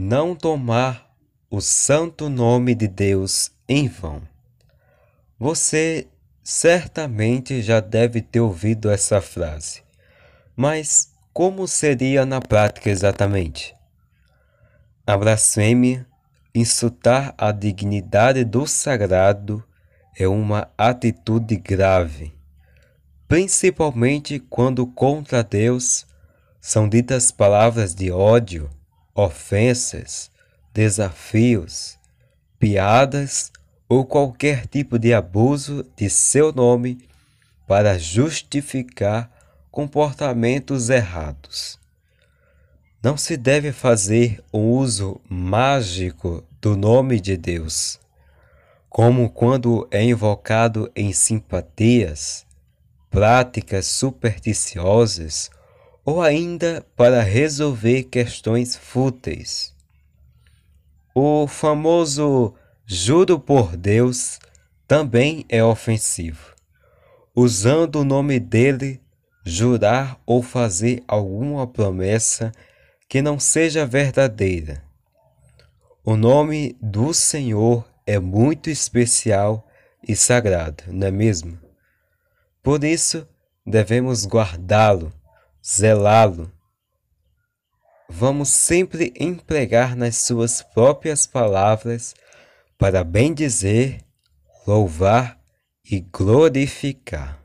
não tomar o santo nome de Deus em vão. Você certamente já deve ter ouvido essa frase, mas como seria na prática exatamente? A blasfêmia, insultar a dignidade do sagrado, é uma atitude grave, principalmente quando contra Deus são ditas palavras de ódio, ofensas, desafios, piadas ou qualquer tipo de abuso de seu nome para justificar comportamentos errados. Não se deve fazer um uso mágico do nome de Deus, como quando é invocado em simpatias, práticas supersticiosas ou ainda para resolver questões fúteis. O famoso juro por Deus também é ofensivo. Usando o nome dele, jurar ou fazer alguma promessa que não seja verdadeira. O nome do Senhor é muito especial e sagrado, não é mesmo? Por isso, devemos guardá-lo, zelá-lo. Vamos sempre empregar nas suas próprias palavras para bem dizer, louvar e glorificar.